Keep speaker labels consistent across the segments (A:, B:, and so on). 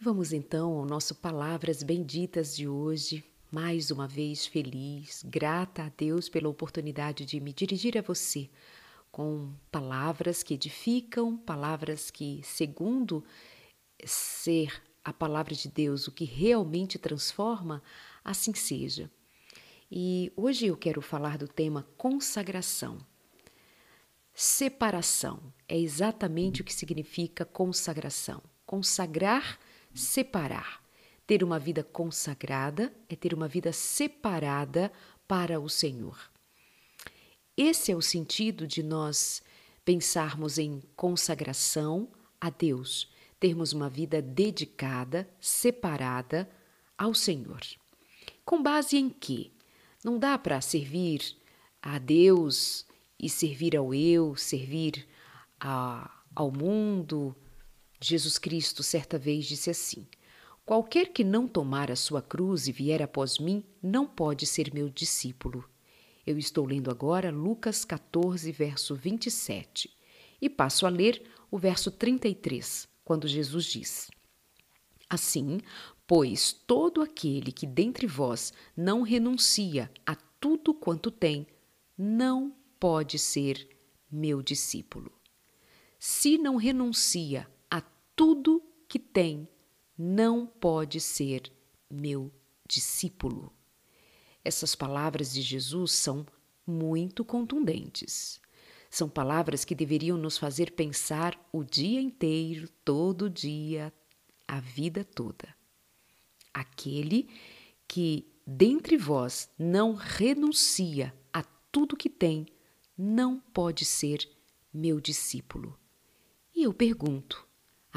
A: Vamos então ao nosso Palavras Benditas de hoje. Mais uma vez feliz, grata a Deus pela oportunidade de me dirigir a você com palavras que edificam, palavras que, segundo ser a palavra de Deus o que realmente transforma, assim seja. E hoje eu quero falar do tema consagração. Separação é exatamente o que significa consagração. Consagrar separar. Ter uma vida consagrada é ter uma vida separada para o Senhor. Esse é o sentido de nós pensarmos em consagração a Deus, termos uma vida dedicada, separada ao Senhor. Com base em quê? Não dá para servir a Deus e servir ao eu, servir a, ao mundo, Jesus Cristo certa vez disse assim: Qualquer que não tomar a sua cruz e vier após mim, não pode ser meu discípulo. Eu estou lendo agora Lucas 14, verso 27, e passo a ler o verso 33, quando Jesus diz: Assim, pois todo aquele que dentre vós não renuncia a tudo quanto tem, não pode ser meu discípulo. Se não renuncia tudo que tem, não pode ser meu discípulo. Essas palavras de Jesus são muito contundentes. São palavras que deveriam nos fazer pensar o dia inteiro, todo dia, a vida toda. Aquele que dentre vós não renuncia a tudo que tem, não pode ser meu discípulo. E eu pergunto: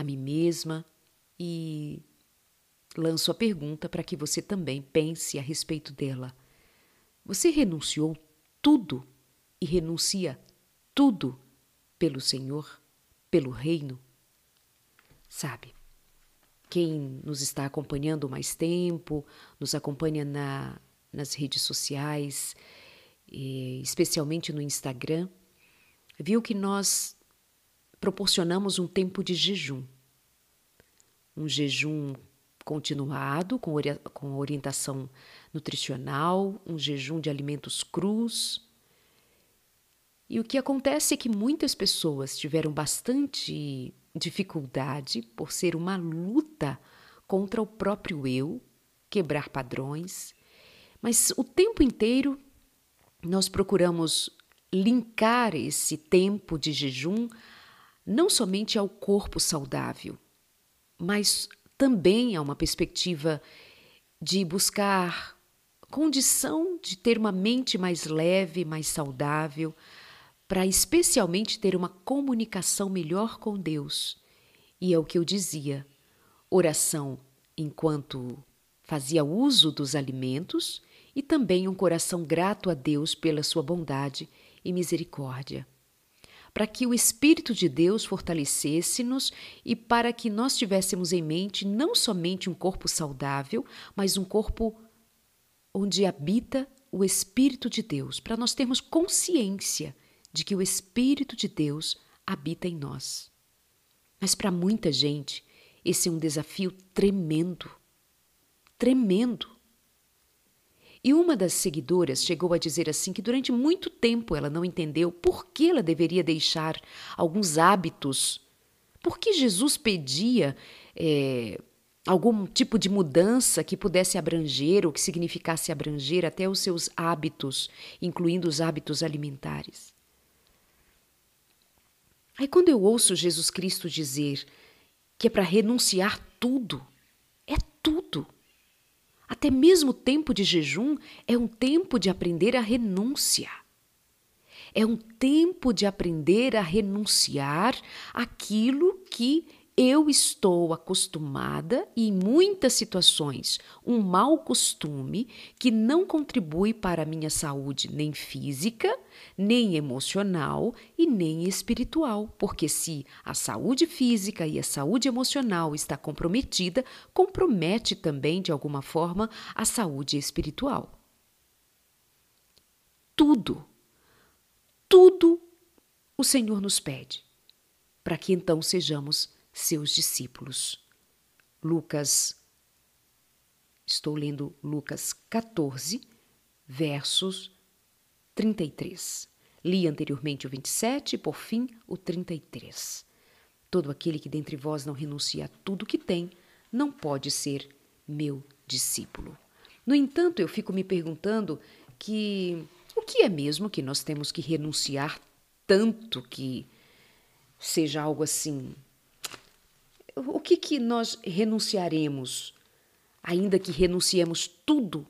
A: a mim mesma e lanço a pergunta para que você também pense a respeito dela. Você renunciou tudo e renuncia tudo pelo Senhor, pelo Reino? Sabe, quem nos está acompanhando mais tempo, nos acompanha na, nas redes sociais, especialmente no Instagram, viu que nós proporcionamos um tempo de jejum. Um jejum continuado, com, ori com orientação nutricional, um jejum de alimentos crus. E o que acontece é que muitas pessoas tiveram bastante dificuldade por ser uma luta contra o próprio eu, quebrar padrões, mas o tempo inteiro nós procuramos linkar esse tempo de jejum não somente ao corpo saudável, mas também a uma perspectiva de buscar condição de ter uma mente mais leve, mais saudável, para especialmente ter uma comunicação melhor com Deus. E é o que eu dizia: oração enquanto fazia uso dos alimentos e também um coração grato a Deus pela sua bondade e misericórdia para que o Espírito de Deus fortalecesse-nos e para que nós tivéssemos em mente não somente um corpo saudável, mas um corpo onde habita o Espírito de Deus, para nós termos consciência de que o Espírito de Deus habita em nós. Mas para muita gente, esse é um desafio tremendo. Tremendo. E uma das seguidoras chegou a dizer assim que durante muito tempo ela não entendeu por que ela deveria deixar alguns hábitos. Por que Jesus pedia é, algum tipo de mudança que pudesse abranger ou que significasse abranger até os seus hábitos, incluindo os hábitos alimentares. Aí quando eu ouço Jesus Cristo dizer que é para renunciar tudo, é tudo. Até mesmo o tempo de jejum é um tempo de aprender a renúncia. É um tempo de aprender a renunciar aquilo que eu estou acostumada e, em muitas situações, um mau costume que não contribui para a minha saúde nem física, nem emocional e nem espiritual, porque se a saúde física e a saúde emocional está comprometida, compromete também de alguma forma a saúde espiritual. Tudo, tudo o Senhor nos pede, para que então sejamos seus discípulos. Lucas, estou lendo Lucas 14, versos 33. Li anteriormente o 27 e, por fim, o 33. Todo aquele que dentre vós não renuncia a tudo que tem, não pode ser meu discípulo. No entanto, eu fico me perguntando que o que é mesmo que nós temos que renunciar tanto que seja algo assim? O que que nós renunciaremos, ainda que renunciemos tudo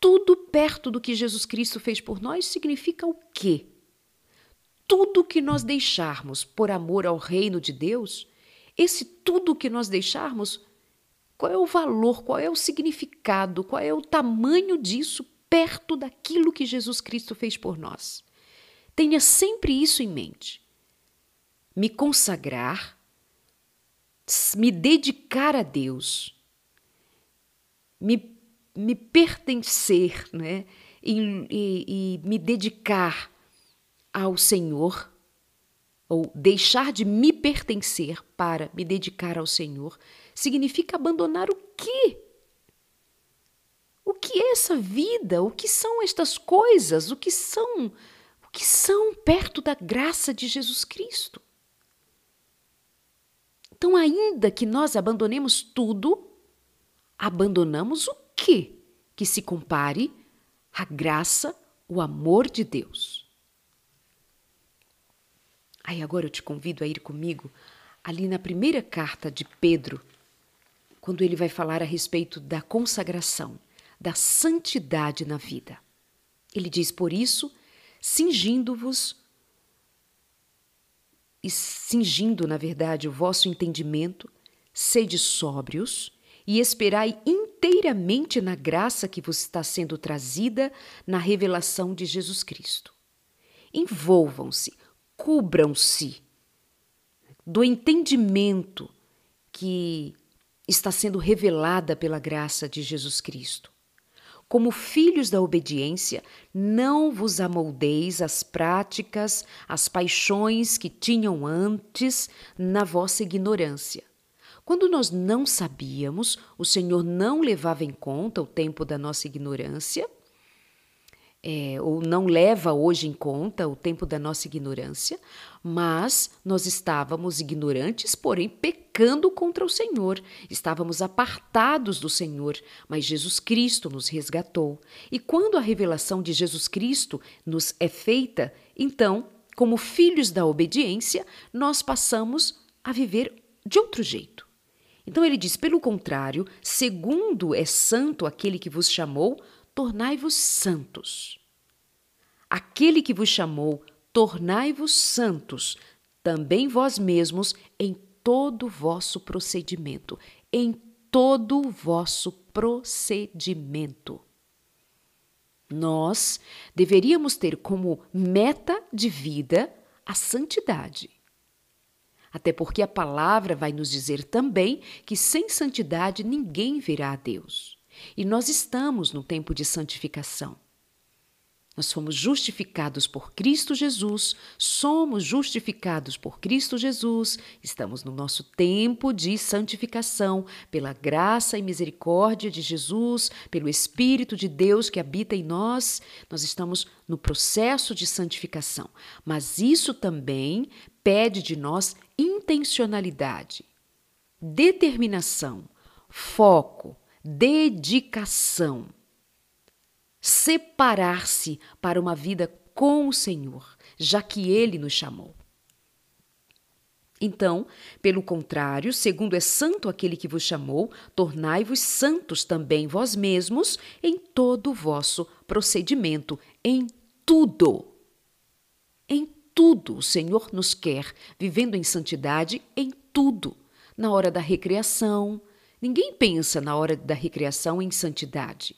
A: tudo perto do que Jesus Cristo fez por nós significa o quê? Tudo que nós deixarmos por amor ao reino de Deus, esse tudo que nós deixarmos, qual é o valor, qual é o significado, qual é o tamanho disso perto daquilo que Jesus Cristo fez por nós? Tenha sempre isso em mente. Me consagrar, me dedicar a Deus, me me pertencer né? e, e, e me dedicar ao Senhor, ou deixar de me pertencer para me dedicar ao Senhor, significa abandonar o quê? O que é essa vida? O que são estas coisas? O que são? O que são perto da graça de Jesus Cristo? Então, ainda que nós abandonemos tudo, abandonamos o que que se compare à graça, o amor de Deus. Aí agora eu te convido a ir comigo ali na primeira carta de Pedro, quando ele vai falar a respeito da consagração, da santidade na vida. Ele diz: Por isso, cingindo-vos e cingindo, na verdade, o vosso entendimento, sede sóbrios e esperai inteiramente na graça que vos está sendo trazida na revelação de Jesus Cristo. Envolvam-se, cubram-se do entendimento que está sendo revelada pela graça de Jesus Cristo. Como filhos da obediência, não vos amoldeis às práticas, às paixões que tinham antes na vossa ignorância. Quando nós não sabíamos, o Senhor não levava em conta o tempo da nossa ignorância, é, ou não leva hoje em conta o tempo da nossa ignorância, mas nós estávamos ignorantes, porém pecando contra o Senhor, estávamos apartados do Senhor, mas Jesus Cristo nos resgatou. E quando a revelação de Jesus Cristo nos é feita, então, como filhos da obediência, nós passamos a viver de outro jeito. Então ele diz: pelo contrário, segundo é santo aquele que vos chamou, tornai-vos santos. Aquele que vos chamou, tornai-vos santos, também vós mesmos, em todo o vosso procedimento. Em todo o vosso procedimento. Nós deveríamos ter como meta de vida a santidade. Até porque a palavra vai nos dizer também que sem santidade ninguém verá a Deus. E nós estamos no tempo de santificação. Nós fomos justificados por Cristo Jesus, somos justificados por Cristo Jesus, estamos no nosso tempo de santificação, pela graça e misericórdia de Jesus, pelo Espírito de Deus que habita em nós, nós estamos no processo de santificação. Mas isso também pede de nós intencionalidade, determinação, foco, dedicação. Separar-se para uma vida com o Senhor, já que Ele nos chamou. Então, pelo contrário, segundo é santo aquele que vos chamou, tornai-vos santos também vós mesmos em todo o vosso procedimento, em tudo. Em tudo o Senhor nos quer, vivendo em santidade em tudo. Na hora da recreação, ninguém pensa na hora da recreação em santidade.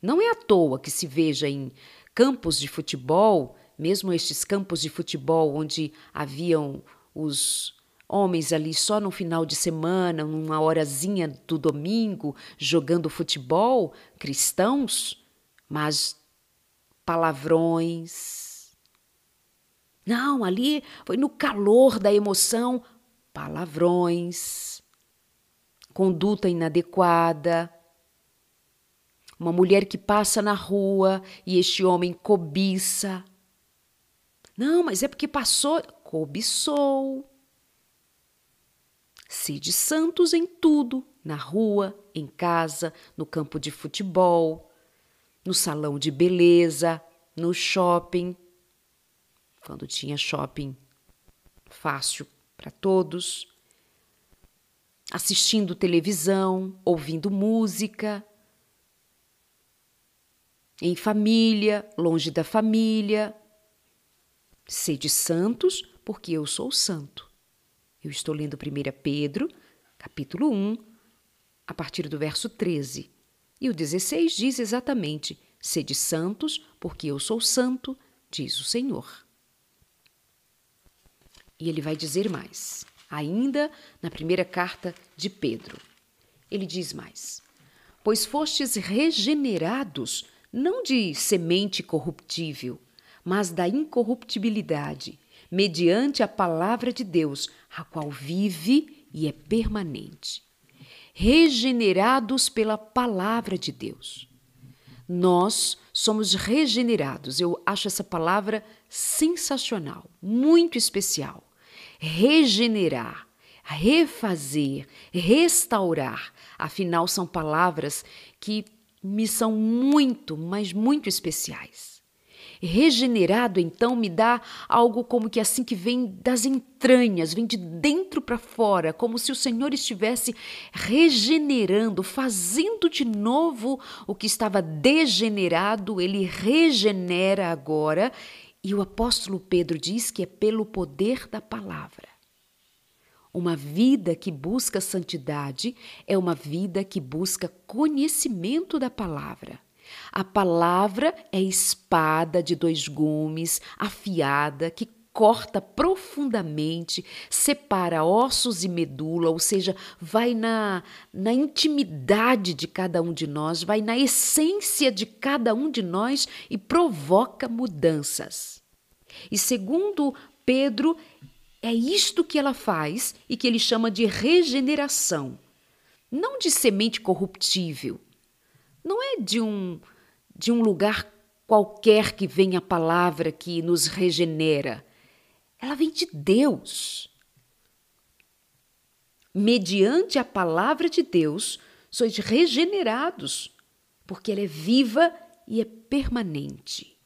A: Não é à toa que se veja em campos de futebol, mesmo estes campos de futebol onde haviam os homens ali só no final de semana, numa horazinha do domingo, jogando futebol, cristãos, mas palavrões, não, ali foi no calor da emoção, palavrões, conduta inadequada. Uma mulher que passa na rua e este homem cobiça. Não, mas é porque passou. Cobiçou. Sede santos em tudo, na rua, em casa, no campo de futebol, no salão de beleza, no shopping. Quando tinha shopping fácil para todos, assistindo televisão, ouvindo música, em família, longe da família. Sede santos, porque eu sou santo. Eu estou lendo 1 Pedro, capítulo 1, a partir do verso 13. E o 16 diz exatamente: Sede santos, porque eu sou santo, diz o Senhor. E ele vai dizer mais, ainda na primeira carta de Pedro. Ele diz mais: Pois fostes regenerados, não de semente corruptível, mas da incorruptibilidade, mediante a palavra de Deus, a qual vive e é permanente. Regenerados pela palavra de Deus. Nós somos regenerados. Eu acho essa palavra sensacional, muito especial regenerar, refazer, restaurar. Afinal, são palavras que me são muito, mas muito especiais. Regenerado, então, me dá algo como que assim que vem das entranhas, vem de dentro para fora, como se o Senhor estivesse regenerando, fazendo de novo o que estava degenerado, ele regenera agora e o apóstolo Pedro diz que é pelo poder da palavra. Uma vida que busca santidade é uma vida que busca conhecimento da palavra. A palavra é espada de dois gumes, afiada, que corta profundamente, separa ossos e medula, ou seja, vai na, na intimidade de cada um de nós, vai na essência de cada um de nós e provoca mudanças. E segundo Pedro, é isto que ela faz e que ele chama de regeneração. Não de semente corruptível. Não é de um de um lugar qualquer que vem a palavra que nos regenera ela vem de Deus. Mediante a palavra de Deus, sois regenerados, porque ela é viva e é permanente.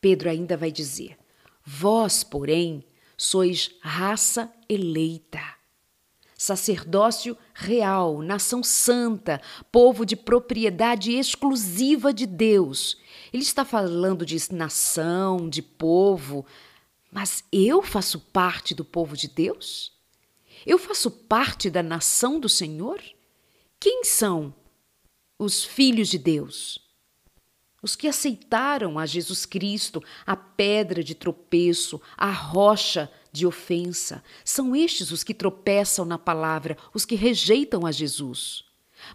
A: Pedro ainda vai dizer: Vós, porém, sois raça eleita, sacerdócio real, nação santa, povo de propriedade exclusiva de Deus. Ele está falando de nação, de povo, mas eu faço parte do povo de Deus? Eu faço parte da nação do Senhor? Quem são os filhos de Deus? Os que aceitaram a Jesus Cristo, a pedra de tropeço, a rocha de ofensa, são estes os que tropeçam na palavra, os que rejeitam a Jesus.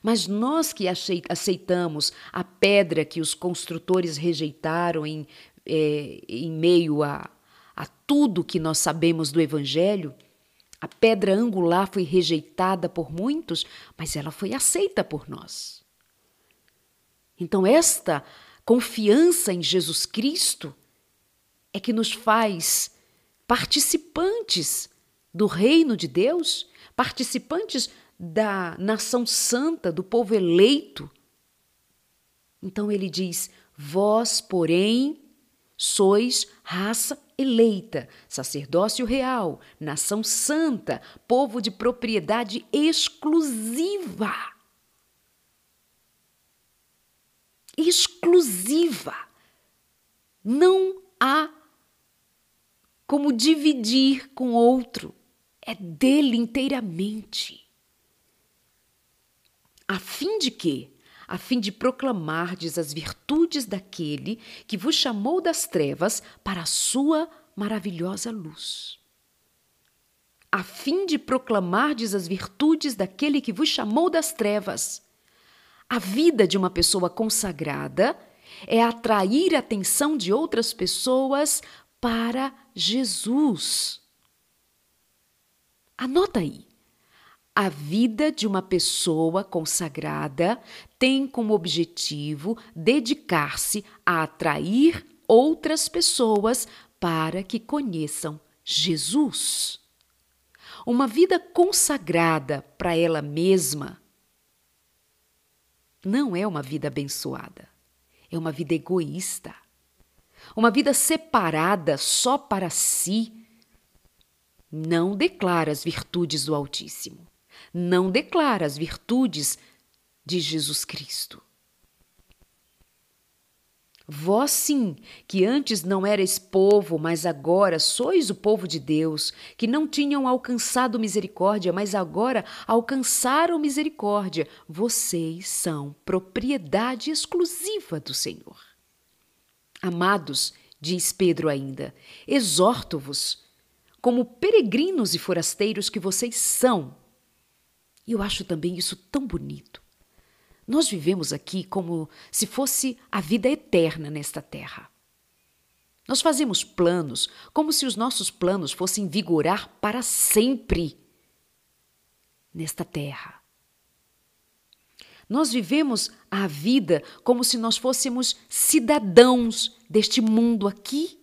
A: Mas nós que aceitamos a pedra que os construtores rejeitaram em, é, em meio a, a tudo que nós sabemos do Evangelho, a pedra angular foi rejeitada por muitos, mas ela foi aceita por nós. Então, esta confiança em Jesus Cristo é que nos faz participantes do reino de Deus, participantes da nação santa, do povo eleito. Então ele diz: Vós, porém, sois raça eleita, sacerdócio real, nação santa, povo de propriedade exclusiva. Exclusiva. Não há como dividir com outro, é dele inteiramente. A fim de que a fim de proclamardes as virtudes daquele que vos chamou das trevas para a sua maravilhosa luz. A fim de proclamardes as virtudes daquele que vos chamou das trevas. A vida de uma pessoa consagrada é atrair a atenção de outras pessoas para Jesus. Anota aí. A vida de uma pessoa consagrada tem como objetivo dedicar-se a atrair outras pessoas para que conheçam Jesus. Uma vida consagrada para ela mesma não é uma vida abençoada, é uma vida egoísta. Uma vida separada só para si não declara as virtudes do Altíssimo, não declara as virtudes de Jesus Cristo. Vós sim, que antes não erais povo, mas agora sois o povo de Deus, que não tinham alcançado misericórdia, mas agora alcançaram misericórdia, vocês são propriedade exclusiva do Senhor. Amados, diz Pedro ainda, exorto-vos, como peregrinos e forasteiros que vocês são. E eu acho também isso tão bonito nós vivemos aqui como se fosse a vida eterna nesta terra. Nós fazemos planos como se os nossos planos fossem vigorar para sempre nesta terra. Nós vivemos a vida como se nós fôssemos cidadãos deste mundo aqui.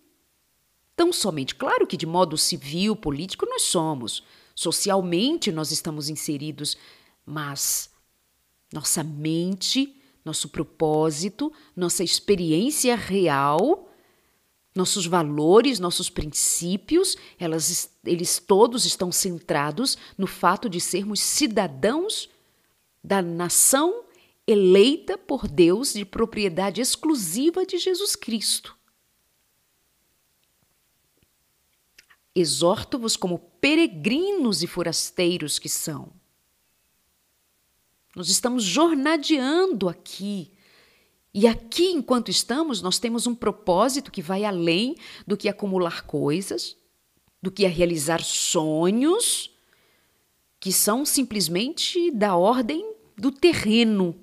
A: Tão somente, claro que de modo civil, político, nós somos, socialmente nós estamos inseridos, mas nossa mente, nosso propósito, nossa experiência real, nossos valores, nossos princípios, elas, eles todos estão centrados no fato de sermos cidadãos da nação eleita por Deus de propriedade exclusiva de Jesus Cristo. Exorto-vos como peregrinos e forasteiros que são nós estamos jornadeando aqui. E aqui, enquanto estamos, nós temos um propósito que vai além do que acumular coisas, do que realizar sonhos, que são simplesmente da ordem do terreno.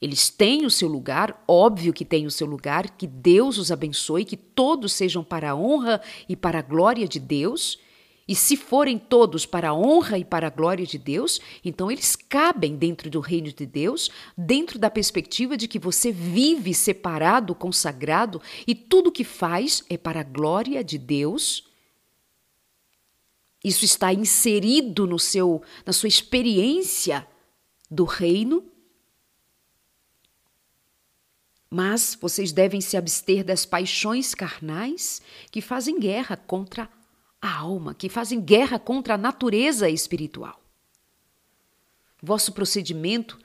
A: Eles têm o seu lugar, óbvio que têm o seu lugar, que Deus os abençoe, que todos sejam para a honra e para a glória de Deus e se forem todos para a honra e para a glória de Deus, então eles cabem dentro do reino de Deus, dentro da perspectiva de que você vive separado, consagrado e tudo que faz é para a glória de Deus. Isso está inserido no seu na sua experiência do reino. Mas vocês devem se abster das paixões carnais que fazem guerra contra a a alma, que fazem guerra contra a natureza espiritual. Vosso procedimento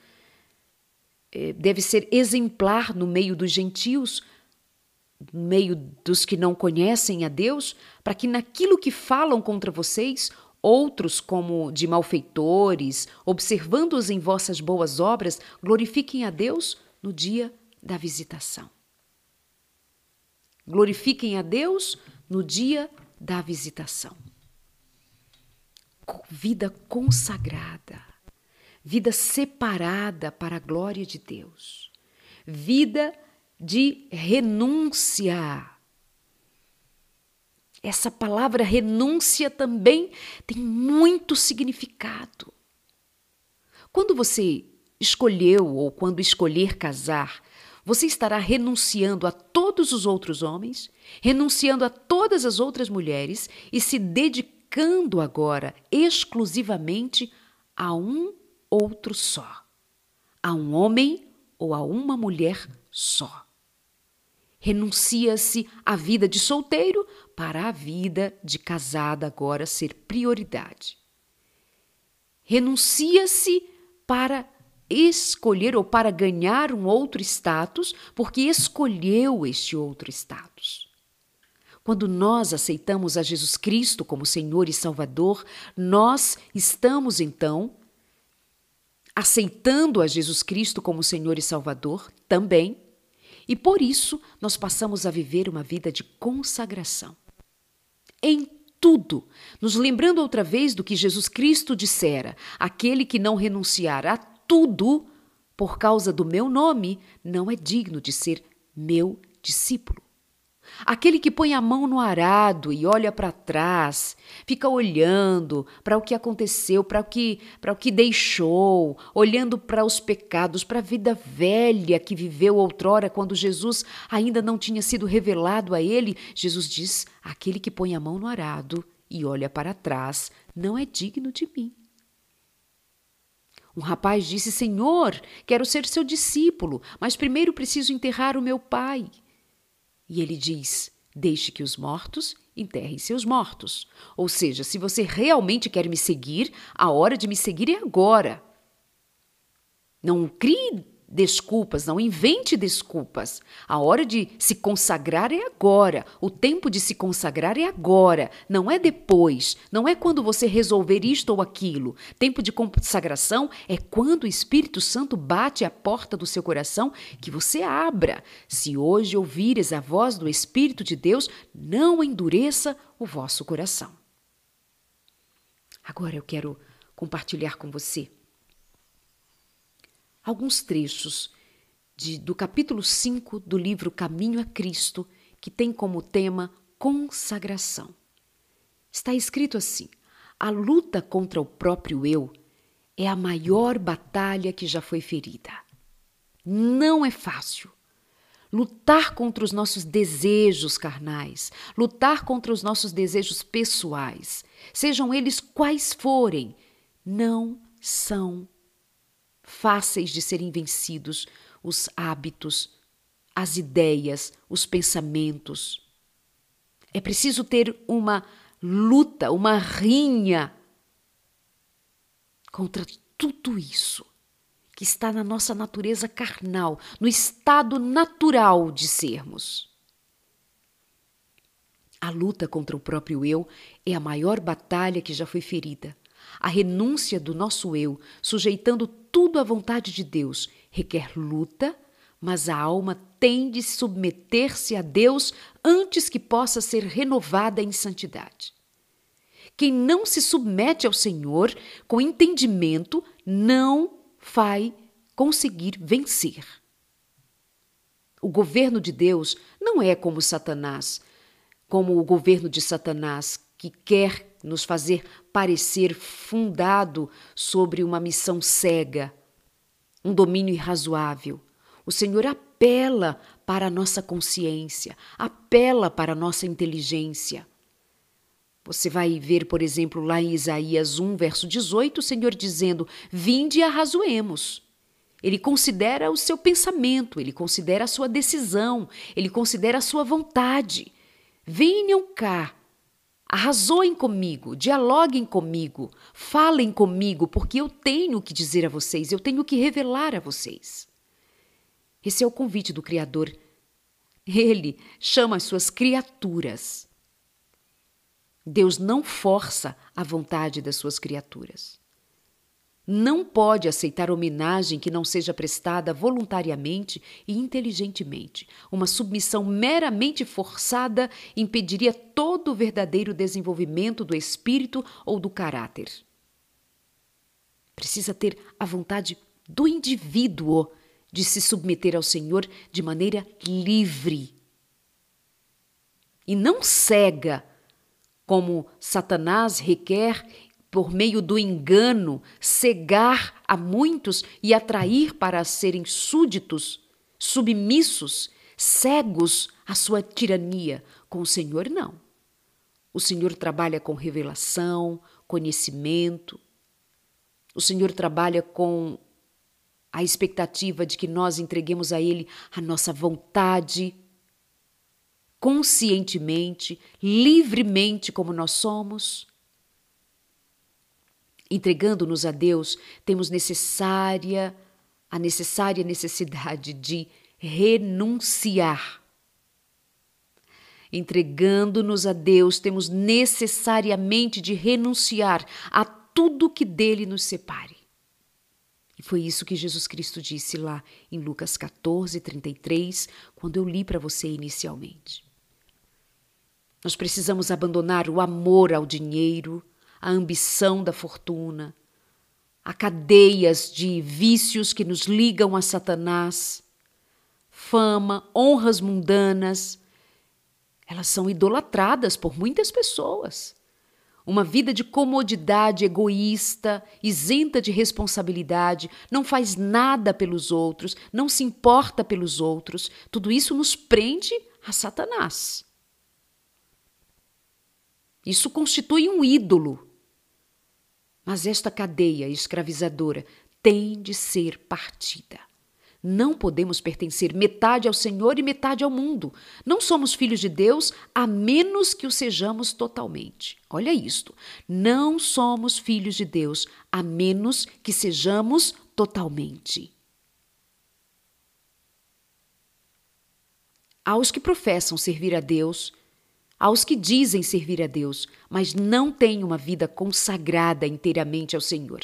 A: eh, deve ser exemplar no meio dos gentios, no meio dos que não conhecem a Deus, para que naquilo que falam contra vocês, outros, como de malfeitores, observando-os em vossas boas obras, glorifiquem a Deus no dia da visitação. Glorifiquem a Deus no dia da visitação. Vida consagrada, vida separada para a glória de Deus, vida de renúncia. Essa palavra renúncia também tem muito significado. Quando você escolheu ou quando escolher casar, você estará renunciando a todos os outros homens, renunciando a todas as outras mulheres e se dedicando agora exclusivamente a um outro só, a um homem ou a uma mulher só. Renuncia-se à vida de solteiro para a vida de casada agora ser prioridade. Renuncia-se para escolher ou para ganhar um outro status, porque escolheu este outro status. Quando nós aceitamos a Jesus Cristo como Senhor e Salvador, nós estamos então aceitando a Jesus Cristo como Senhor e Salvador também, e por isso nós passamos a viver uma vida de consagração. Em tudo, nos lembrando outra vez do que Jesus Cristo dissera: aquele que não renunciar a tudo por causa do meu nome não é digno de ser meu discípulo. Aquele que põe a mão no arado e olha para trás, fica olhando para o que aconteceu, para o que, para o que deixou, olhando para os pecados, para a vida velha que viveu outrora quando Jesus ainda não tinha sido revelado a ele. Jesus diz: aquele que põe a mão no arado e olha para trás não é digno de mim. Um rapaz disse: Senhor, quero ser seu discípulo, mas primeiro preciso enterrar o meu pai. E ele diz: Deixe que os mortos enterrem seus mortos. Ou seja, se você realmente quer me seguir, a hora de me seguir é agora. Não crie desculpas, não invente desculpas. A hora de se consagrar é agora. O tempo de se consagrar é agora, não é depois. Não é quando você resolver isto ou aquilo. Tempo de consagração é quando o Espírito Santo bate à porta do seu coração que você abra. Se hoje ouvires a voz do Espírito de Deus, não endureça o vosso coração. Agora eu quero compartilhar com você alguns trechos de, do capítulo 5 do livro Caminho a Cristo, que tem como tema consagração. Está escrito assim: a luta contra o próprio eu é a maior batalha que já foi ferida. Não é fácil. Lutar contra os nossos desejos carnais, lutar contra os nossos desejos pessoais, sejam eles quais forem, não são fáceis de serem vencidos os hábitos, as ideias, os pensamentos. É preciso ter uma luta, uma rinha contra tudo isso que está na nossa natureza carnal, no estado natural de sermos. A luta contra o próprio eu é a maior batalha que já foi ferida. A renúncia do nosso eu, sujeitando tudo à vontade de Deus, requer luta, mas a alma tem de submeter-se a Deus antes que possa ser renovada em santidade. Quem não se submete ao Senhor com entendimento não vai conseguir vencer. O governo de Deus não é como Satanás, como o governo de Satanás, que quer nos fazer parecer fundado sobre uma missão cega, um domínio irrazoável. O Senhor apela para a nossa consciência, apela para a nossa inteligência. Você vai ver, por exemplo, lá em Isaías 1, verso 18, o Senhor dizendo: Vinde e arrazoemos. Ele considera o seu pensamento, ele considera a sua decisão, ele considera a sua vontade. Venham cá Arrazoem comigo, dialoguem comigo, falem comigo, porque eu tenho o que dizer a vocês, eu tenho que revelar a vocês. Esse é o convite do Criador. Ele chama as suas criaturas. Deus não força a vontade das suas criaturas não pode aceitar homenagem que não seja prestada voluntariamente e inteligentemente. Uma submissão meramente forçada impediria todo o verdadeiro desenvolvimento do espírito ou do caráter. Precisa ter a vontade do indivíduo de se submeter ao Senhor de maneira livre e não cega, como Satanás requer por meio do engano, cegar a muitos e atrair para serem súditos, submissos, cegos à sua tirania. Com o Senhor, não. O Senhor trabalha com revelação, conhecimento. O Senhor trabalha com a expectativa de que nós entreguemos a Ele a nossa vontade, conscientemente, livremente como nós somos. Entregando-nos a Deus, temos necessária a necessária necessidade de renunciar. Entregando-nos a Deus, temos necessariamente de renunciar a tudo que dele nos separe. E foi isso que Jesus Cristo disse lá em Lucas 14, 33, quando eu li para você inicialmente. Nós precisamos abandonar o amor ao dinheiro, a ambição da fortuna, a cadeias de vícios que nos ligam a Satanás, fama, honras mundanas Elas são idolatradas por muitas pessoas. Uma vida de comodidade egoísta, isenta de responsabilidade, não faz nada pelos outros, não se importa pelos outros. Tudo isso nos prende a Satanás. Isso constitui um ídolo. Mas esta cadeia escravizadora tem de ser partida. Não podemos pertencer metade ao Senhor e metade ao mundo. Não somos filhos de Deus a menos que o sejamos totalmente. Olha isto. Não somos filhos de Deus a menos que sejamos totalmente. Aos que professam servir a Deus, aos que dizem servir a Deus, mas não têm uma vida consagrada inteiramente ao Senhor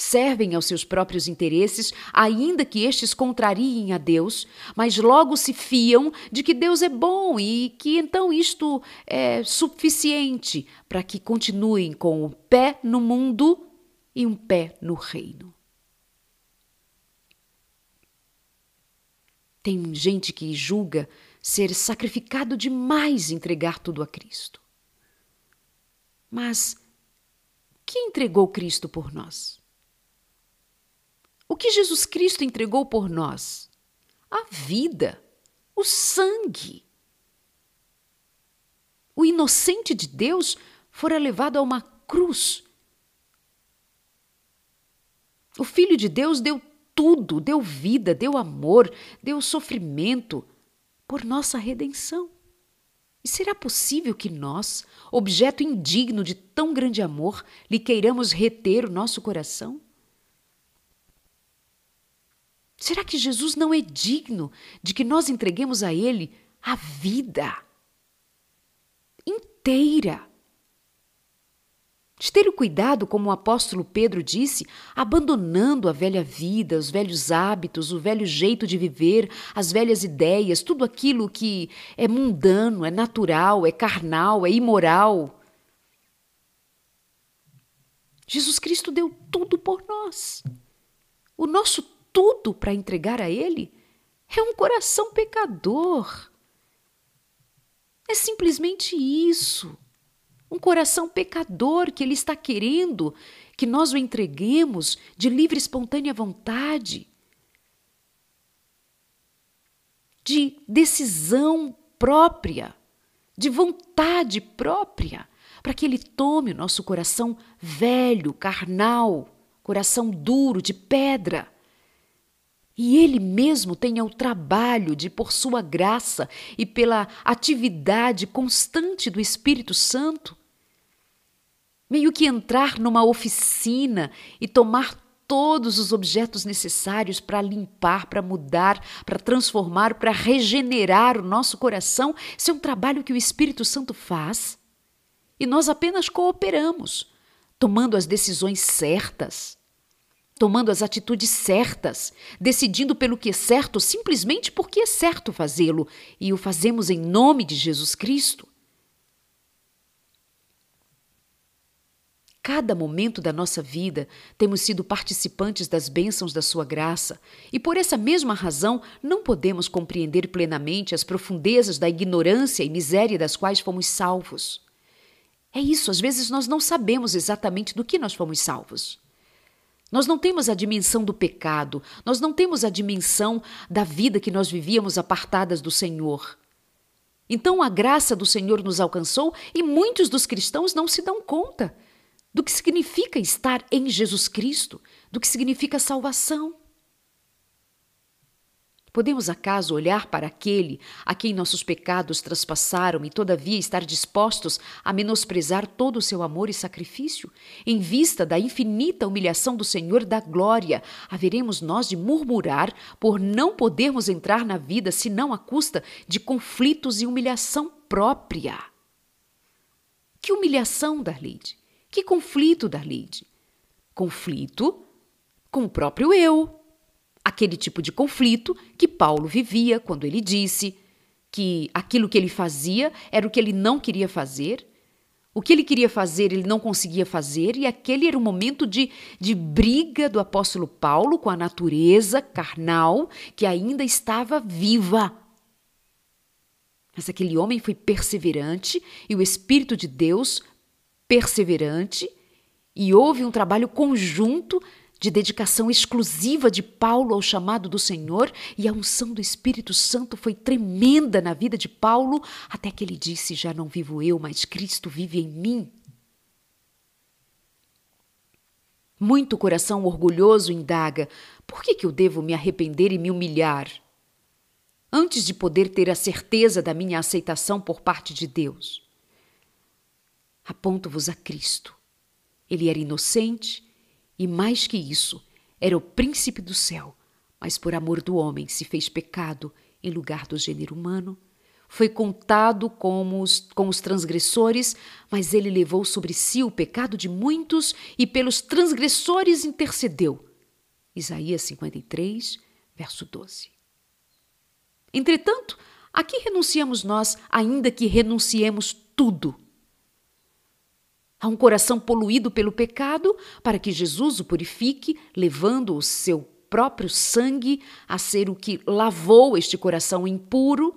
A: servem aos seus próprios interesses, ainda que estes contrariem a Deus, mas logo se fiam de que Deus é bom e que então isto é suficiente para que continuem com o pé no mundo e um pé no reino. Tem gente que julga ser sacrificado demais entregar tudo a Cristo. Mas que entregou Cristo por nós? O que Jesus Cristo entregou por nós? A vida, o sangue. O inocente de Deus fora levado a uma cruz. O Filho de Deus deu tudo, deu vida, deu amor, deu sofrimento por nossa redenção. E será possível que nós, objeto indigno de tão grande amor, lhe queiramos reter o nosso coração? Será que Jesus não é digno de que nós entreguemos a Ele a vida inteira? De ter o cuidado, como o apóstolo Pedro disse, abandonando a velha vida, os velhos hábitos, o velho jeito de viver, as velhas ideias, tudo aquilo que é mundano, é natural, é carnal, é imoral. Jesus Cristo deu tudo por nós. O nosso tudo para entregar a Ele, é um coração pecador. É simplesmente isso. Um coração pecador que Ele está querendo que nós o entreguemos de livre e espontânea vontade, de decisão própria, de vontade própria, para que Ele tome o nosso coração velho, carnal, coração duro, de pedra. E Ele mesmo tenha o trabalho de, por Sua graça e pela atividade constante do Espírito Santo, meio que entrar numa oficina e tomar todos os objetos necessários para limpar, para mudar, para transformar, para regenerar o nosso coração. Isso é um trabalho que o Espírito Santo faz e nós apenas cooperamos, tomando as decisões certas tomando as atitudes certas, decidindo pelo que é certo simplesmente porque é certo fazê-lo, e o fazemos em nome de Jesus Cristo. Cada momento da nossa vida temos sido participantes das bênçãos da Sua graça, e por essa mesma razão não podemos compreender plenamente as profundezas da ignorância e miséria das quais fomos salvos. É isso, às vezes nós não sabemos exatamente do que nós fomos salvos. Nós não temos a dimensão do pecado, nós não temos a dimensão da vida que nós vivíamos apartadas do Senhor. Então a graça do Senhor nos alcançou e muitos dos cristãos não se dão conta do que significa estar em Jesus Cristo, do que significa salvação. Podemos acaso olhar para aquele a quem nossos pecados traspassaram e, todavia, estar dispostos a menosprezar todo o seu amor e sacrifício? Em vista da infinita humilhação do Senhor da glória, haveremos nós de murmurar por não podermos entrar na vida senão à custa de conflitos e humilhação própria? Que humilhação, Darlide? Que conflito, Darlide? Conflito com o próprio eu aquele tipo de conflito que Paulo vivia quando ele disse que aquilo que ele fazia era o que ele não queria fazer, o que ele queria fazer ele não conseguia fazer, e aquele era um momento de, de briga do apóstolo Paulo com a natureza carnal que ainda estava viva. Mas aquele homem foi perseverante e o Espírito de Deus perseverante, e houve um trabalho conjunto de dedicação exclusiva de Paulo ao chamado do Senhor, e a unção do Espírito Santo foi tremenda na vida de Paulo, até que ele disse: Já não vivo eu, mas Cristo vive em mim. Muito coração orgulhoso indaga: por que, que eu devo me arrepender e me humilhar? Antes de poder ter a certeza da minha aceitação por parte de Deus. Aponto-vos a Cristo. Ele era inocente e, mais que isso, era o príncipe do céu, mas por amor do homem se fez pecado em lugar do gênero humano foi contado os, com os transgressores, mas ele levou sobre si o pecado de muitos e pelos transgressores intercedeu. Isaías 53, verso 12. Entretanto, a que renunciamos nós, ainda que renunciemos tudo? A um coração poluído pelo pecado, para que Jesus o purifique, levando o seu próprio sangue a ser o que lavou este coração impuro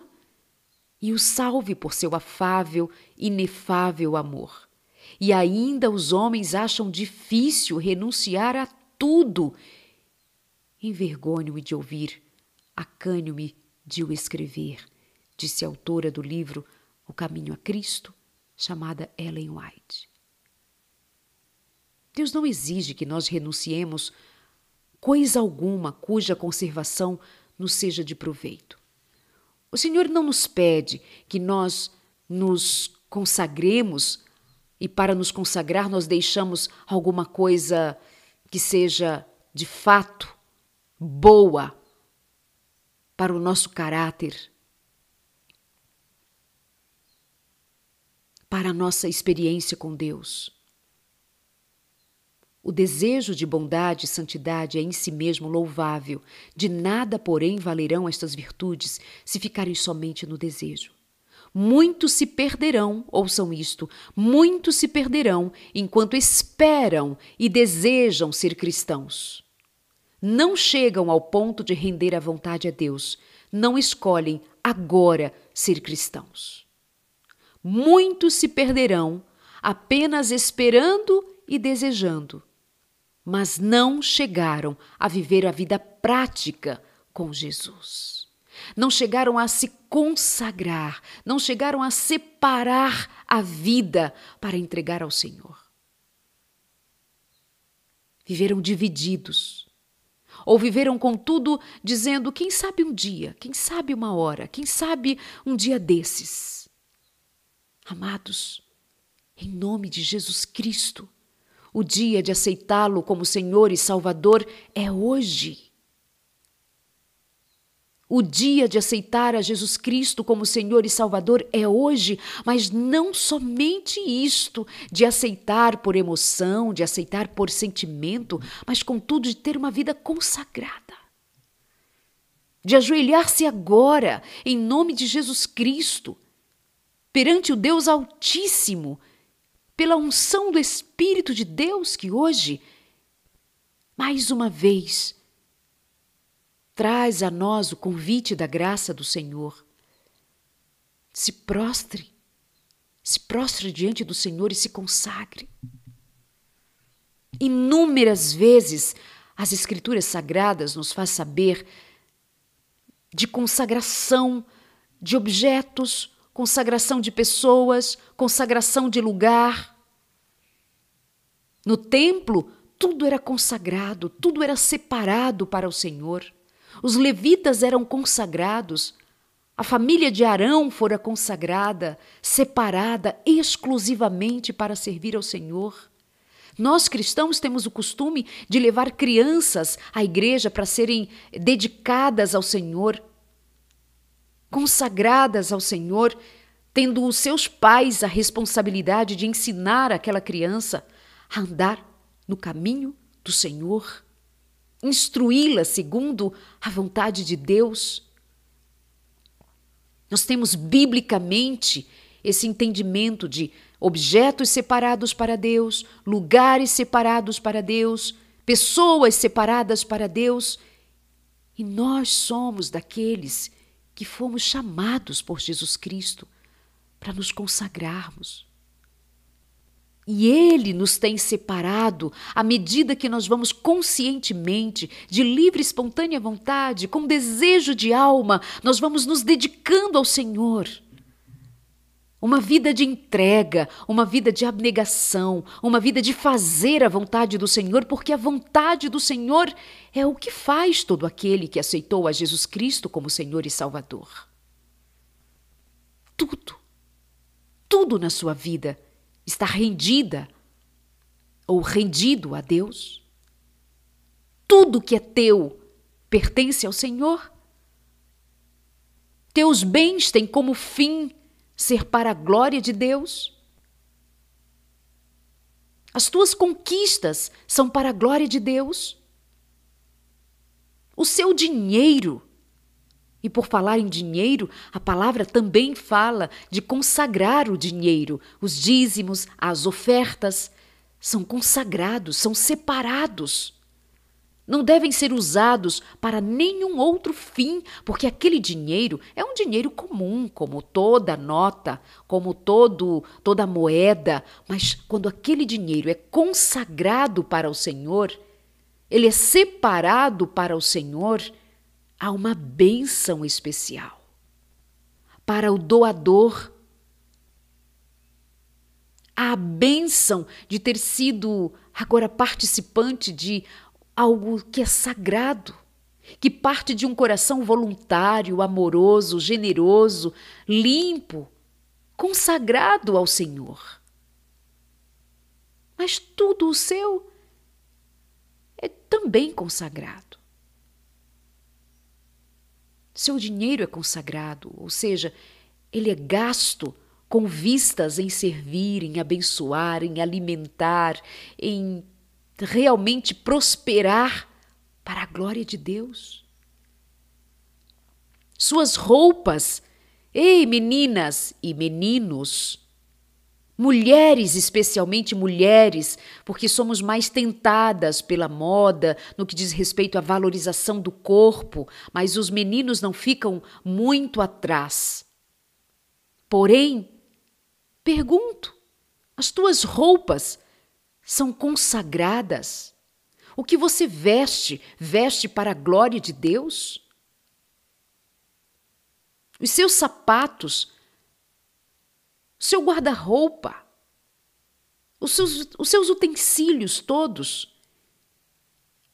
A: e o salve por seu afável, inefável amor. E ainda os homens acham difícil renunciar a tudo. Envergonho-me de ouvir, acanho-me de o escrever, disse a autora do livro O Caminho a Cristo, chamada Ellen White. Deus não exige que nós renunciemos coisa alguma cuja conservação nos seja de proveito. O Senhor não nos pede que nós nos consagremos e para nos consagrar nós deixamos alguma coisa que seja de fato boa para o nosso caráter, para a nossa experiência com Deus. O desejo de bondade e santidade é em si mesmo louvável, de nada, porém, valerão estas virtudes se ficarem somente no desejo. Muitos se perderão, ouçam isto, muitos se perderão enquanto esperam e desejam ser cristãos. Não chegam ao ponto de render a vontade a Deus, não escolhem agora ser cristãos. Muitos se perderão apenas esperando e desejando mas não chegaram a viver a vida prática com Jesus. Não chegaram a se consagrar, não chegaram a separar a vida para entregar ao Senhor. Viveram divididos, ou viveram, contudo, dizendo: quem sabe um dia, quem sabe uma hora, quem sabe um dia desses. Amados, em nome de Jesus Cristo, o dia de aceitá-lo como Senhor e Salvador é hoje. O dia de aceitar a Jesus Cristo como Senhor e Salvador é hoje, mas não somente isto, de aceitar por emoção, de aceitar por sentimento, mas contudo de ter uma vida consagrada. De ajoelhar-se agora, em nome de Jesus Cristo, perante o Deus Altíssimo pela unção do Espírito de Deus que hoje, mais uma vez, traz a nós o convite da graça do Senhor. Se prostre, se prostre diante do Senhor e se consagre. Inúmeras vezes as Escrituras Sagradas nos faz saber de consagração de objetos, consagração de pessoas, consagração de lugar. No templo, tudo era consagrado, tudo era separado para o Senhor. Os levitas eram consagrados, a família de Arão fora consagrada, separada exclusivamente para servir ao Senhor. Nós cristãos temos o costume de levar crianças à igreja para serem dedicadas ao Senhor consagradas ao Senhor, tendo os seus pais a responsabilidade de ensinar aquela criança a andar no caminho do Senhor, instruí-la segundo a vontade de Deus. Nós temos biblicamente esse entendimento de objetos separados para Deus, lugares separados para Deus, pessoas separadas para Deus, e nós somos daqueles que fomos chamados por Jesus Cristo para nos consagrarmos. E Ele nos tem separado à medida que nós vamos conscientemente, de livre e espontânea vontade, com desejo de alma, nós vamos nos dedicando ao Senhor. Uma vida de entrega, uma vida de abnegação, uma vida de fazer a vontade do Senhor, porque a vontade do Senhor é o que faz todo aquele que aceitou a Jesus Cristo como Senhor e Salvador. Tudo, tudo na sua vida está rendida ou rendido a Deus? Tudo que é teu pertence ao Senhor? Teus bens têm como fim ser para a glória de Deus? As tuas conquistas são para a glória de Deus? O seu dinheiro e por falar em dinheiro, a palavra também fala de consagrar o dinheiro. Os dízimos, as ofertas são consagrados, são separados. Não devem ser usados para nenhum outro fim, porque aquele dinheiro é um dinheiro comum, como toda nota, como todo toda moeda, mas quando aquele dinheiro é consagrado para o Senhor, ele é separado para o Senhor, há uma bênção especial para o doador. A bênção de ter sido agora participante de algo que é sagrado, que parte de um coração voluntário, amoroso, generoso, limpo, consagrado ao Senhor. Mas tudo o seu é também consagrado. Seu dinheiro é consagrado, ou seja, ele é gasto com vistas em servir, em abençoar, em alimentar, em realmente prosperar para a glória de Deus. Suas roupas, ei meninas e meninos, Mulheres, especialmente mulheres, porque somos mais tentadas pela moda no que diz respeito à valorização do corpo, mas os meninos não ficam muito atrás. Porém, pergunto: as tuas roupas são consagradas? O que você veste, veste para a glória de Deus? Os seus sapatos seu guarda-roupa, os seus, os seus utensílios todos,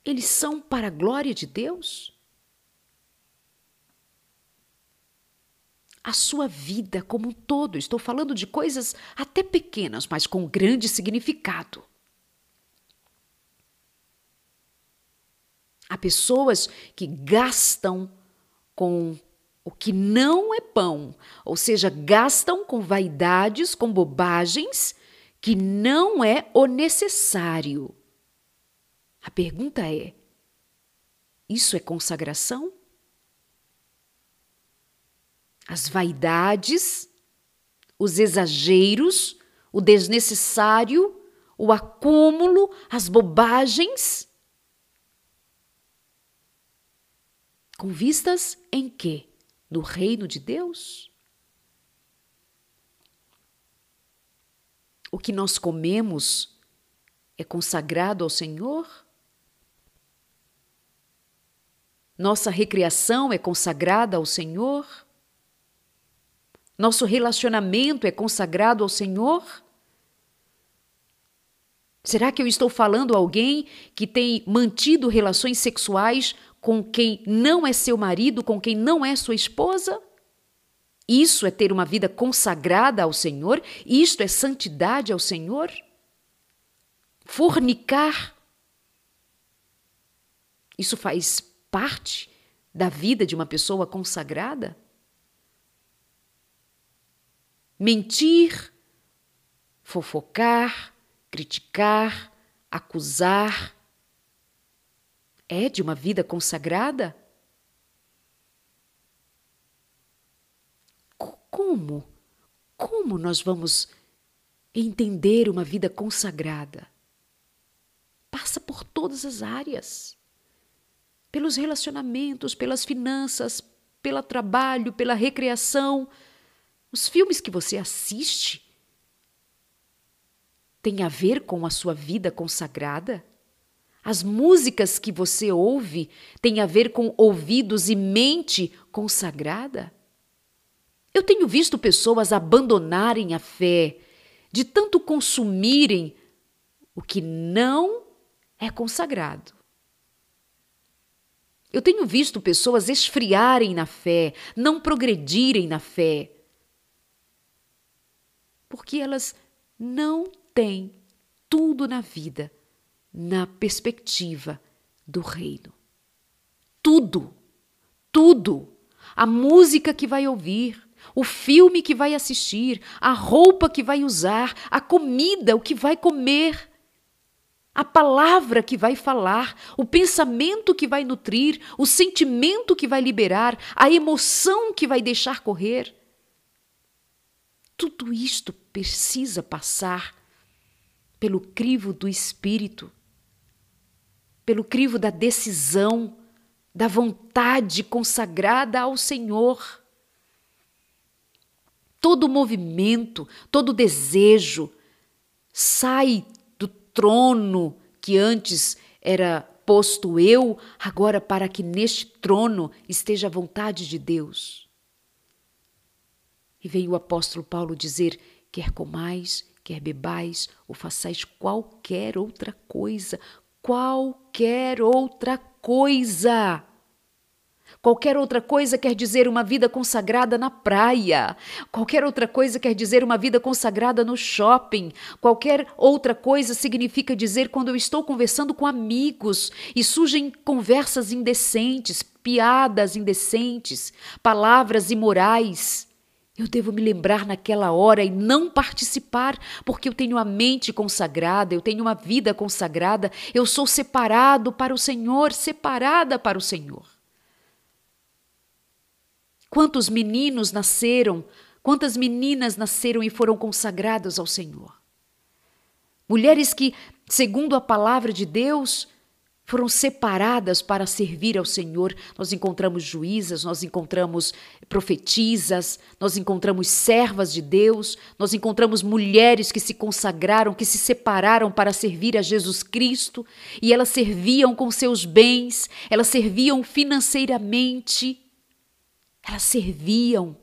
A: eles são para a glória de Deus? A sua vida como um todo, estou falando de coisas até pequenas, mas com grande significado. Há pessoas que gastam com o que não é pão, ou seja, gastam com vaidades, com bobagens, que não é o necessário. A pergunta é: isso é consagração? As vaidades, os exageros, o desnecessário, o acúmulo, as bobagens? Com vistas em quê? No reino de Deus? O que nós comemos é consagrado ao Senhor? Nossa recreação é consagrada ao Senhor? Nosso relacionamento é consagrado ao Senhor? Será que eu estou falando a alguém que tem mantido relações sexuais com quem não é seu marido, com quem não é sua esposa? Isso é ter uma vida consagrada ao Senhor? Isto é santidade ao Senhor? Fornicar? Isso faz parte da vida de uma pessoa consagrada? Mentir, fofocar, criticar, acusar, é de uma vida consagrada? Como? Como nós vamos entender uma vida consagrada? Passa por todas as áreas. Pelos relacionamentos, pelas finanças, pelo trabalho, pela recreação. Os filmes que você assiste têm a ver com a sua vida consagrada? As músicas que você ouve têm a ver com ouvidos e mente consagrada? Eu tenho visto pessoas abandonarem a fé de tanto consumirem o que não é consagrado. Eu tenho visto pessoas esfriarem na fé, não progredirem na fé, porque elas não têm tudo na vida na perspectiva do reino. Tudo, tudo. A música que vai ouvir, o filme que vai assistir, a roupa que vai usar, a comida, o que vai comer, a palavra que vai falar, o pensamento que vai nutrir, o sentimento que vai liberar, a emoção que vai deixar correr. Tudo isto precisa passar pelo crivo do espírito, pelo crivo da decisão, da vontade consagrada ao Senhor todo movimento, todo desejo sai do trono que antes era posto eu, agora para que neste trono esteja a vontade de Deus. E veio o apóstolo Paulo dizer: quer comais, quer bebais, ou façais qualquer outra coisa, qualquer outra coisa. Qualquer outra coisa quer dizer uma vida consagrada na praia. Qualquer outra coisa quer dizer uma vida consagrada no shopping. Qualquer outra coisa significa dizer quando eu estou conversando com amigos e surgem conversas indecentes, piadas indecentes, palavras imorais. Eu devo me lembrar naquela hora e não participar, porque eu tenho a mente consagrada, eu tenho uma vida consagrada, eu sou separado para o Senhor, separada para o Senhor. Quantos meninos nasceram, quantas meninas nasceram e foram consagradas ao Senhor. Mulheres que, segundo a palavra de Deus, foram separadas para servir ao Senhor. Nós encontramos juízas, nós encontramos profetisas, nós encontramos servas de Deus, nós encontramos mulheres que se consagraram, que se separaram para servir a Jesus Cristo e elas serviam com seus bens, elas serviam financeiramente. Elas serviam.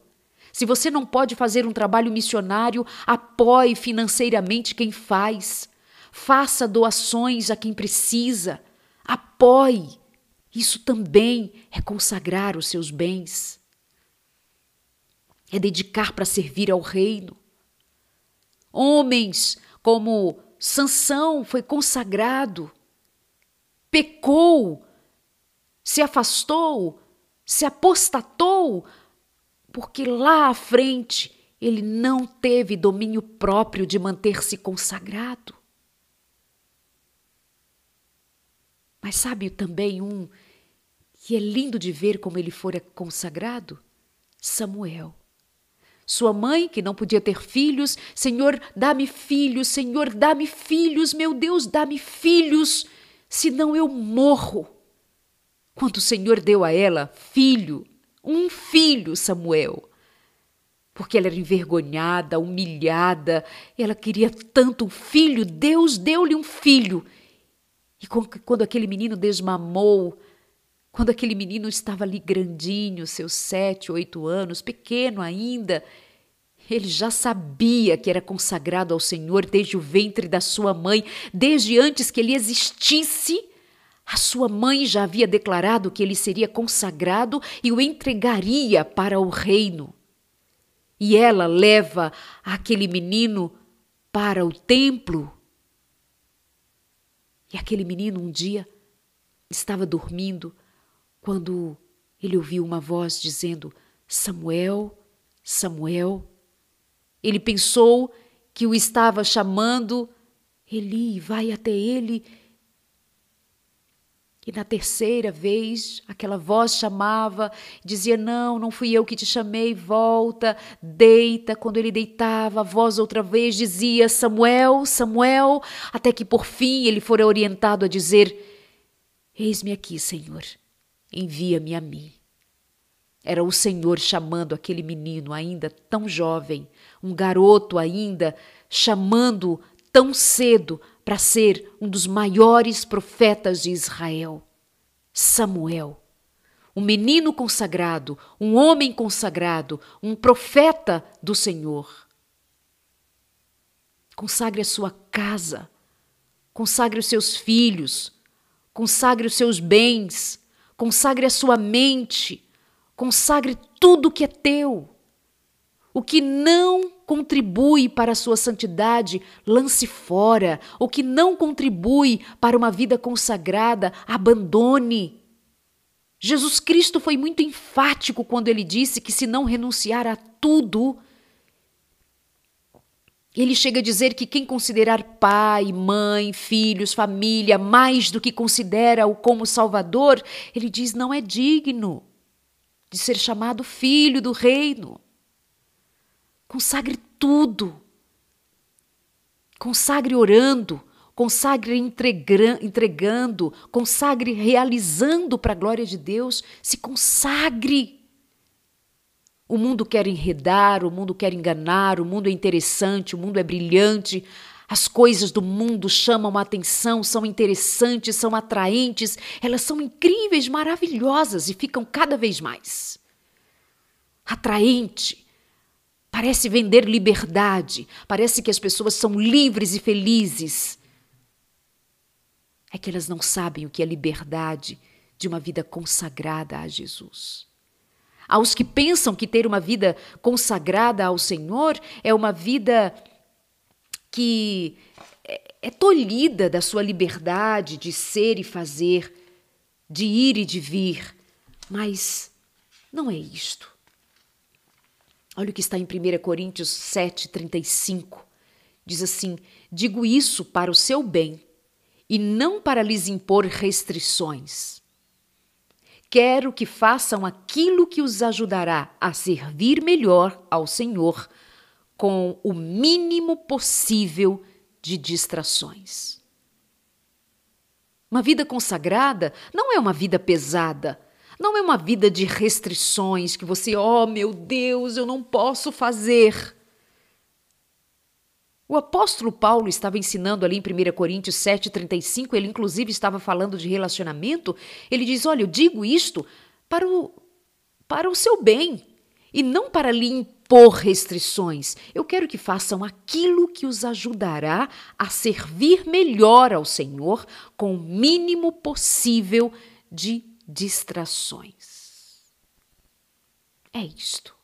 A: Se você não pode fazer um trabalho missionário, apoie financeiramente quem faz. Faça doações a quem precisa. Apoie. Isso também é consagrar os seus bens. É dedicar para servir ao reino. Homens como Sansão foi consagrado, pecou, se afastou, se apostatou, porque lá à frente ele não teve domínio próprio de manter-se consagrado. Mas sabe também um que é lindo de ver como ele fora consagrado? Samuel. Sua mãe, que não podia ter filhos, Senhor, dá-me filhos, Senhor, dá-me filhos, meu Deus, dá-me filhos, senão eu morro. Quando o Senhor deu a ela filho, um filho, Samuel. Porque ela era envergonhada, humilhada, ela queria tanto um filho, Deus deu-lhe um filho. E quando aquele menino desmamou, quando aquele menino estava ali grandinho, seus sete, oito anos, pequeno ainda, ele já sabia que era consagrado ao Senhor desde o ventre da sua mãe, desde antes que ele existisse. A sua mãe já havia declarado que ele seria consagrado e o entregaria para o reino. E ela leva aquele menino para o templo. E aquele menino um dia estava dormindo quando ele ouviu uma voz dizendo: Samuel, Samuel. Ele pensou que o estava chamando. Eli, vai até ele e na terceira vez, aquela voz chamava, dizia: Não, não fui eu que te chamei, volta, deita. Quando ele deitava, a voz outra vez dizia: Samuel, Samuel, até que por fim ele fora orientado a dizer: Eis-me aqui, Senhor, envia-me a mim. Era o Senhor chamando aquele menino ainda tão jovem, um garoto ainda, chamando tão cedo para ser um dos maiores profetas de Israel. Samuel, um menino consagrado, um homem consagrado, um profeta do Senhor. Consagre a sua casa, consagre os seus filhos, consagre os seus bens, consagre a sua mente, consagre tudo que é teu. O que não contribui para a sua santidade, lance fora. O que não contribui para uma vida consagrada, abandone. Jesus Cristo foi muito enfático quando ele disse que se não renunciar a tudo, ele chega a dizer que quem considerar pai, mãe, filhos, família mais do que considera-o como Salvador, ele diz não é digno de ser chamado filho do reino. Consagre tudo. Consagre orando, consagre entregando, consagre realizando para a glória de Deus. Se consagre. O mundo quer enredar, o mundo quer enganar, o mundo é interessante, o mundo é brilhante. As coisas do mundo chamam a atenção, são interessantes, são atraentes, elas são incríveis, maravilhosas e ficam cada vez mais. Atraente. Parece vender liberdade, parece que as pessoas são livres e felizes. É que elas não sabem o que é liberdade de uma vida consagrada a Jesus. Aos que pensam que ter uma vida consagrada ao Senhor é uma vida que é, é tolhida da sua liberdade de ser e fazer, de ir e de vir. Mas não é isto. Olha o que está em 1 Coríntios 7,35. Diz assim: Digo isso para o seu bem e não para lhes impor restrições. Quero que façam aquilo que os ajudará a servir melhor ao Senhor, com o mínimo possível de distrações. Uma vida consagrada não é uma vida pesada, não é uma vida de restrições que você, oh meu Deus, eu não posso fazer. O apóstolo Paulo estava ensinando ali em 1 Coríntios 7,35, ele inclusive estava falando de relacionamento. Ele diz: Olha, eu digo isto para o, para o seu bem e não para lhe impor restrições. Eu quero que façam aquilo que os ajudará a servir melhor ao Senhor com o mínimo possível de distrações. É isto.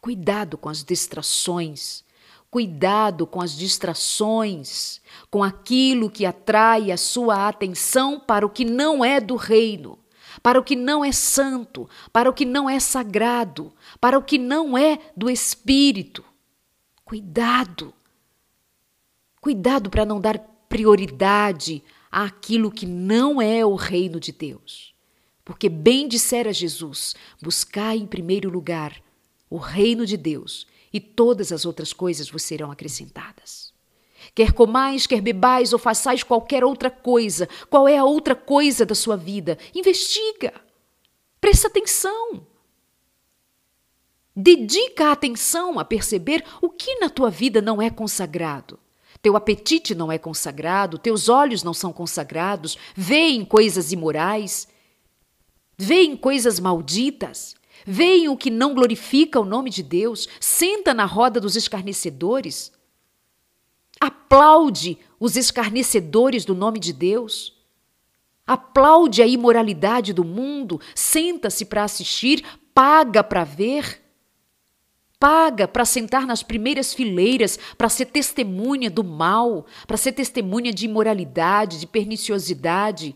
A: Cuidado com as distrações, cuidado com as distrações, com aquilo que atrai a sua atenção para o que não é do reino, para o que não é santo, para o que não é sagrado, para o que não é do espírito. Cuidado. Cuidado para não dar prioridade àquilo que não é o reino de Deus. Porque bem dissera Jesus: buscai em primeiro lugar o reino de Deus, e todas as outras coisas vos serão acrescentadas. Quer comais, quer bebais ou façais qualquer outra coisa, qual é a outra coisa da sua vida? Investiga. Presta atenção. Dedica a atenção a perceber o que na tua vida não é consagrado. Teu apetite não é consagrado, teus olhos não são consagrados, veem coisas imorais, veem coisas malditas, Veem o que não glorifica o nome de Deus, senta na roda dos escarnecedores, aplaude os escarnecedores do nome de Deus, aplaude a imoralidade do mundo, senta-se para assistir, paga para ver, paga para sentar nas primeiras fileiras, para ser testemunha do mal, para ser testemunha de imoralidade, de perniciosidade.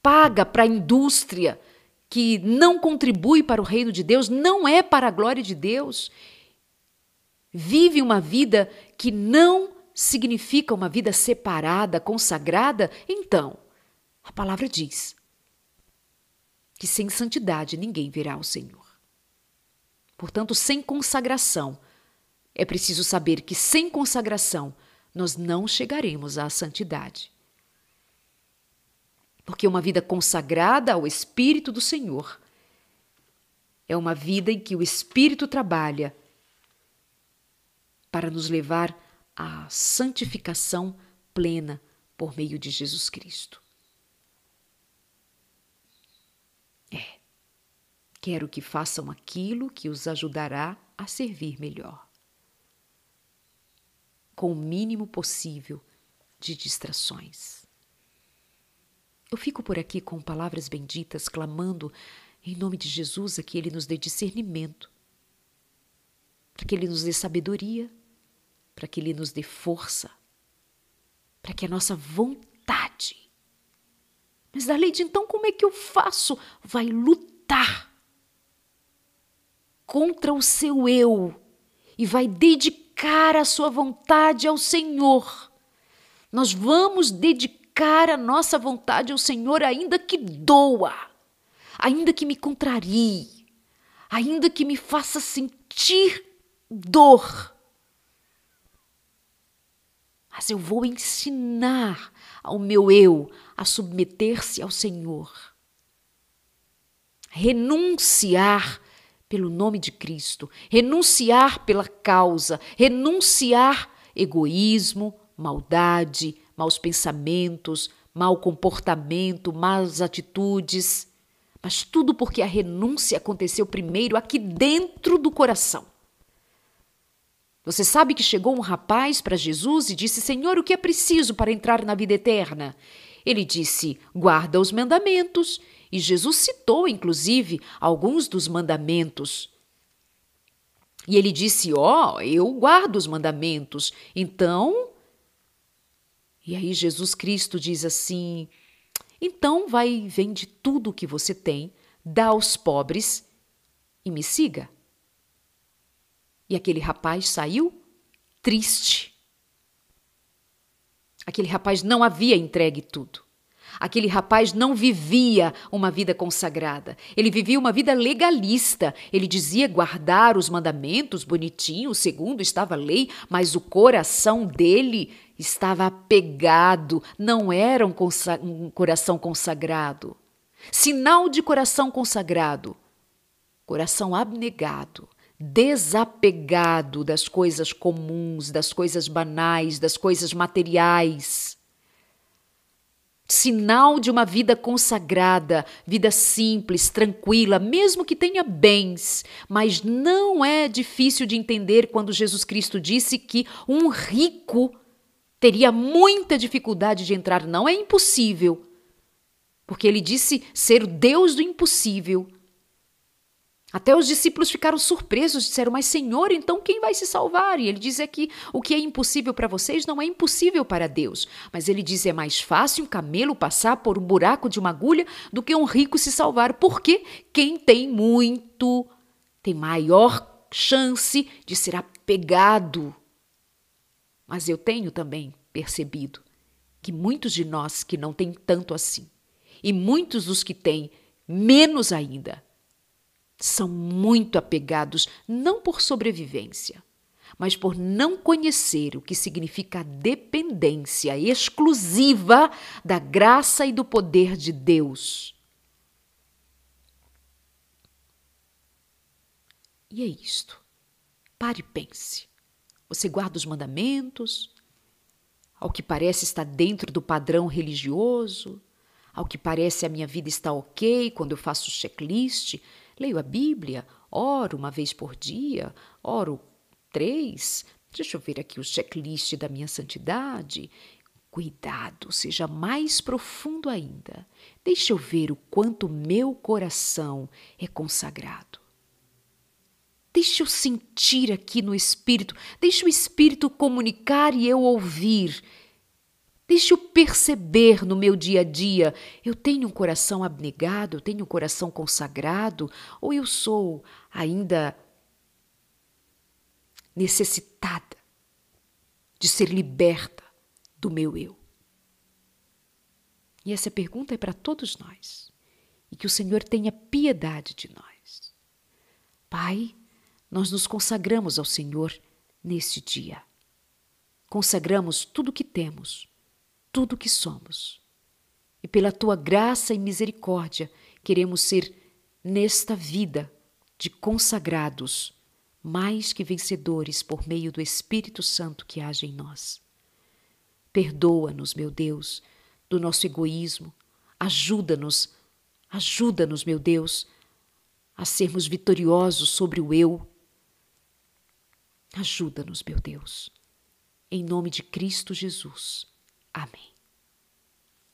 A: Paga para a indústria que não contribui para o reino de Deus, não é para a glória de Deus. Vive uma vida que não significa uma vida separada, consagrada, então, a palavra diz que sem santidade ninguém verá o Senhor. Portanto, sem consagração, é preciso saber que sem consagração nós não chegaremos à santidade. Porque uma vida consagrada ao Espírito do Senhor é uma vida em que o Espírito trabalha para nos levar à santificação plena por meio de Jesus Cristo. Quero que façam aquilo que os ajudará a servir melhor, com o mínimo possível de distrações. Eu fico por aqui com palavras benditas, clamando em nome de Jesus a que Ele nos dê discernimento, para que Ele nos dê sabedoria, para que Ele nos dê força, para que a nossa vontade. Mas, Darleide, então como é que eu faço? Vai lutar contra o seu eu e vai dedicar a sua vontade ao Senhor. Nós vamos dedicar a nossa vontade ao Senhor, ainda que doa, ainda que me contrarie, ainda que me faça sentir dor. Mas eu vou ensinar ao meu eu a submeter-se ao Senhor. Renunciar pelo nome de Cristo, renunciar pela causa, renunciar egoísmo, maldade, maus pensamentos, mau comportamento, más atitudes, mas tudo porque a renúncia aconteceu primeiro aqui dentro do coração. Você sabe que chegou um rapaz para Jesus e disse: Senhor, o que é preciso para entrar na vida eterna? Ele disse: guarda os mandamentos. E Jesus citou, inclusive, alguns dos mandamentos. E ele disse: Ó, oh, eu guardo os mandamentos. Então. E aí Jesus Cristo diz assim: então vai, vende tudo o que você tem, dá aos pobres e me siga. E aquele rapaz saiu triste. Aquele rapaz não havia entregue tudo. Aquele rapaz não vivia uma vida consagrada. Ele vivia uma vida legalista. Ele dizia guardar os mandamentos bonitinho, segundo estava a lei, mas o coração dele estava apegado, não era um, um coração consagrado. Sinal de coração consagrado, coração abnegado, desapegado das coisas comuns, das coisas banais, das coisas materiais. Sinal de uma vida consagrada, vida simples, tranquila, mesmo que tenha bens. Mas não é difícil de entender quando Jesus Cristo disse que um rico teria muita dificuldade de entrar. Não é impossível, porque ele disse ser o Deus do impossível. Até os discípulos ficaram surpresos, disseram: Mas Senhor, então quem vai se salvar? E ele diz aqui: O que é impossível para vocês não é impossível para Deus. Mas ele diz: É mais fácil um camelo passar por um buraco de uma agulha do que um rico se salvar. Porque quem tem muito tem maior chance de ser apegado. Mas eu tenho também percebido que muitos de nós que não têm tanto assim, e muitos dos que têm menos ainda, são muito apegados não por sobrevivência, mas por não conhecer o que significa a dependência exclusiva da graça e do poder de Deus. E é isto. Pare e pense. Você guarda os mandamentos? Ao que parece está dentro do padrão religioso? Ao que parece a minha vida está ok quando eu faço checklist? Leio a Bíblia, oro uma vez por dia, oro três. Deixa eu ver aqui o checklist da minha santidade. Cuidado, seja mais profundo ainda. Deixa eu ver o quanto meu coração é consagrado. Deixa eu sentir aqui no Espírito, deixa o Espírito comunicar e eu ouvir. Deixa eu perceber no meu dia a dia: eu tenho um coração abnegado, eu tenho um coração consagrado, ou eu sou ainda necessitada de ser liberta do meu eu? E essa pergunta é para todos nós. E que o Senhor tenha piedade de nós. Pai, nós nos consagramos ao Senhor neste dia. Consagramos tudo o que temos tudo o que somos. E pela tua graça e misericórdia, queremos ser, nesta vida, de consagrados, mais que vencedores por meio do Espírito Santo que age em nós. Perdoa-nos, meu Deus, do nosso egoísmo. Ajuda-nos, ajuda-nos, meu Deus, a sermos vitoriosos sobre o eu. Ajuda-nos, meu Deus. Em nome de Cristo Jesus. Amém.